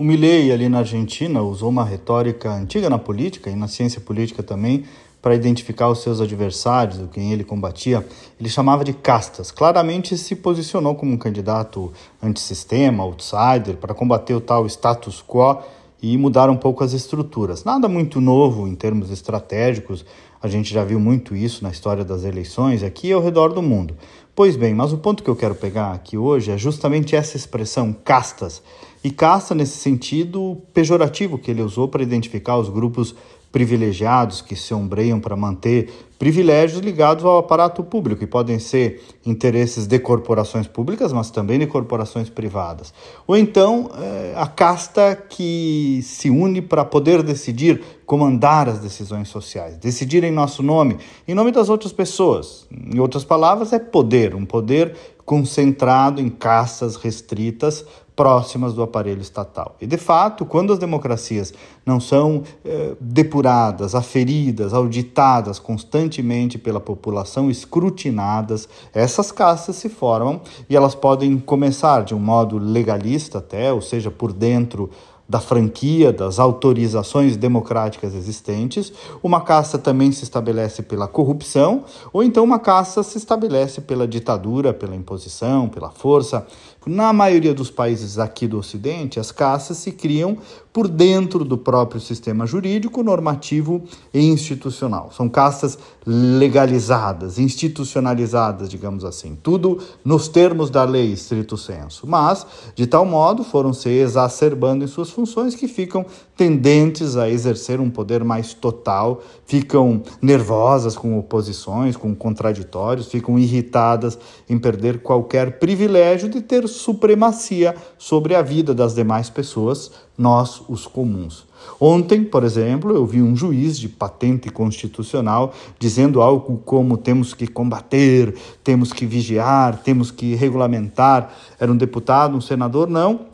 O Milley ali na Argentina usou uma retórica antiga na política e na ciência política também para identificar os seus adversários, quem ele combatia. Ele chamava de castas. Claramente se posicionou como um candidato antissistema, outsider, para combater o tal status quo e mudar um pouco as estruturas. Nada muito novo em termos estratégicos, a gente já viu muito isso na história das eleições aqui e ao redor do mundo. Pois bem, mas o ponto que eu quero pegar aqui hoje é justamente essa expressão castas. E casta nesse sentido pejorativo que ele usou para identificar os grupos privilegiados que se ombreiam para manter privilégios ligados ao aparato público, e podem ser interesses de corporações públicas, mas também de corporações privadas. Ou então é, a casta que se une para poder decidir, comandar as decisões sociais, decidir em nosso nome, em nome das outras pessoas. Em outras palavras, é poder, um poder concentrado em castas restritas próximas do aparelho estatal. E, de fato, quando as democracias não são eh, depuradas, aferidas, auditadas constantemente pela população, escrutinadas, essas castas se formam e elas podem começar de um modo legalista até, ou seja, por dentro da franquia, das autorizações democráticas existentes. Uma casta também se estabelece pela corrupção, ou então uma casta se estabelece pela ditadura, pela imposição, pela força. Na maioria dos países aqui do Ocidente, as castas se criam por dentro do próprio sistema jurídico, normativo e institucional. São castas legalizadas, institucionalizadas, digamos assim, tudo nos termos da lei, estrito senso. Mas, de tal modo, foram se exacerbando em suas funções que ficam tendentes a exercer um poder mais total, ficam nervosas com oposições, com contraditórios, ficam irritadas em perder qualquer privilégio de ter supremacia sobre a vida das demais pessoas nós, os comuns. Ontem, por exemplo, eu vi um juiz de patente constitucional dizendo algo como temos que combater, temos que vigiar, temos que regulamentar. Era um deputado, um senador? Não.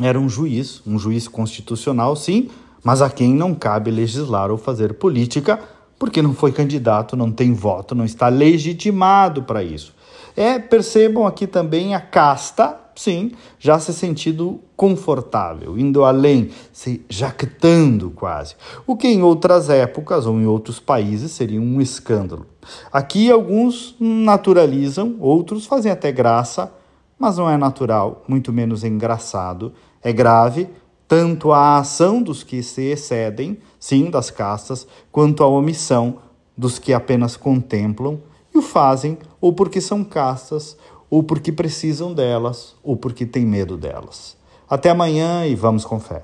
Era um juiz, um juiz constitucional, sim, mas a quem não cabe legislar ou fazer política, porque não foi candidato, não tem voto, não está legitimado para isso. É, percebam aqui também a casta sim, já se sentindo confortável, indo além, se jactando quase, o que em outras épocas ou em outros países seria um escândalo. Aqui alguns naturalizam, outros fazem até graça, mas não é natural, muito menos engraçado. É grave tanto a ação dos que se excedem, sim, das castas, quanto a omissão dos que apenas contemplam e o fazem ou porque são castas ou porque precisam delas, ou porque têm medo delas. Até amanhã e vamos com fé.